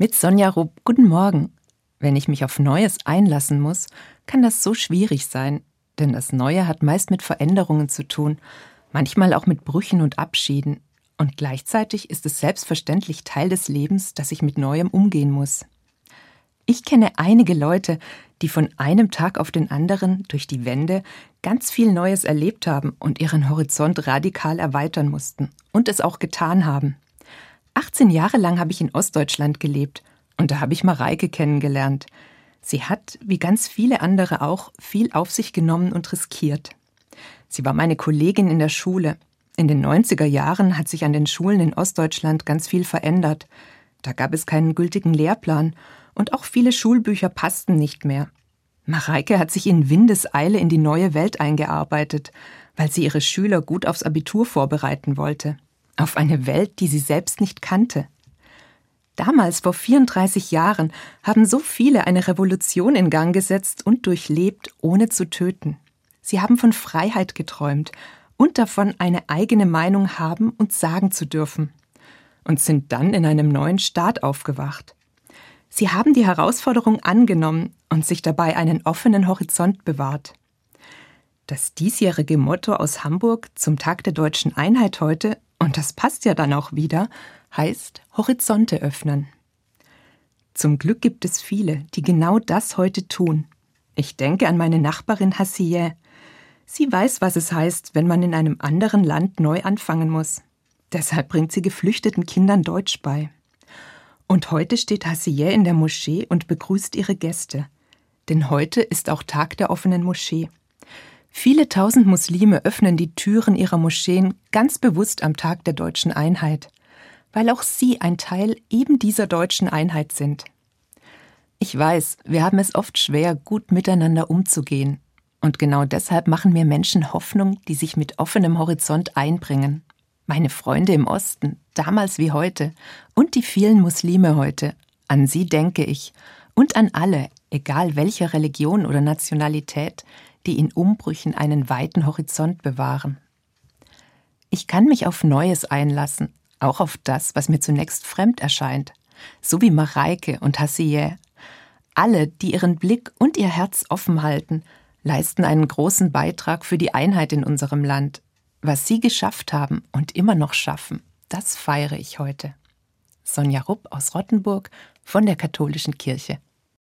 Mit Sonja Rupp, guten Morgen. Wenn ich mich auf Neues einlassen muss, kann das so schwierig sein, denn das Neue hat meist mit Veränderungen zu tun, manchmal auch mit Brüchen und Abschieden, und gleichzeitig ist es selbstverständlich Teil des Lebens, dass ich mit Neuem umgehen muss. Ich kenne einige Leute, die von einem Tag auf den anderen durch die Wende ganz viel Neues erlebt haben und ihren Horizont radikal erweitern mussten und es auch getan haben. 18 Jahre lang habe ich in Ostdeutschland gelebt und da habe ich Mareike kennengelernt. Sie hat, wie ganz viele andere auch, viel auf sich genommen und riskiert. Sie war meine Kollegin in der Schule. In den 90er Jahren hat sich an den Schulen in Ostdeutschland ganz viel verändert. Da gab es keinen gültigen Lehrplan und auch viele Schulbücher passten nicht mehr. Mareike hat sich in Windeseile in die neue Welt eingearbeitet, weil sie ihre Schüler gut aufs Abitur vorbereiten wollte auf eine Welt, die sie selbst nicht kannte. Damals, vor 34 Jahren, haben so viele eine Revolution in Gang gesetzt und durchlebt, ohne zu töten. Sie haben von Freiheit geträumt und davon, eine eigene Meinung haben und sagen zu dürfen. Und sind dann in einem neuen Staat aufgewacht. Sie haben die Herausforderung angenommen und sich dabei einen offenen Horizont bewahrt. Das diesjährige Motto aus Hamburg zum Tag der deutschen Einheit heute und das passt ja dann auch wieder, heißt Horizonte öffnen. Zum Glück gibt es viele, die genau das heute tun. Ich denke an meine Nachbarin Hassieh. Sie weiß, was es heißt, wenn man in einem anderen Land neu anfangen muss. Deshalb bringt sie geflüchteten Kindern Deutsch bei. Und heute steht Hassieh in der Moschee und begrüßt ihre Gäste. Denn heute ist auch Tag der offenen Moschee. Viele tausend Muslime öffnen die Türen ihrer Moscheen ganz bewusst am Tag der deutschen Einheit, weil auch sie ein Teil eben dieser deutschen Einheit sind. Ich weiß, wir haben es oft schwer, gut miteinander umzugehen, und genau deshalb machen mir Menschen Hoffnung, die sich mit offenem Horizont einbringen. Meine Freunde im Osten, damals wie heute, und die vielen Muslime heute, an sie denke ich, und an alle, egal welcher Religion oder Nationalität, die in Umbrüchen einen weiten Horizont bewahren. Ich kann mich auf Neues einlassen, auch auf das, was mir zunächst fremd erscheint, so wie Mareike und Hassieh. Alle, die ihren Blick und ihr Herz offen halten, leisten einen großen Beitrag für die Einheit in unserem Land. Was sie geschafft haben und immer noch schaffen, das feiere ich heute. Sonja Rupp aus Rottenburg von der Katholischen Kirche.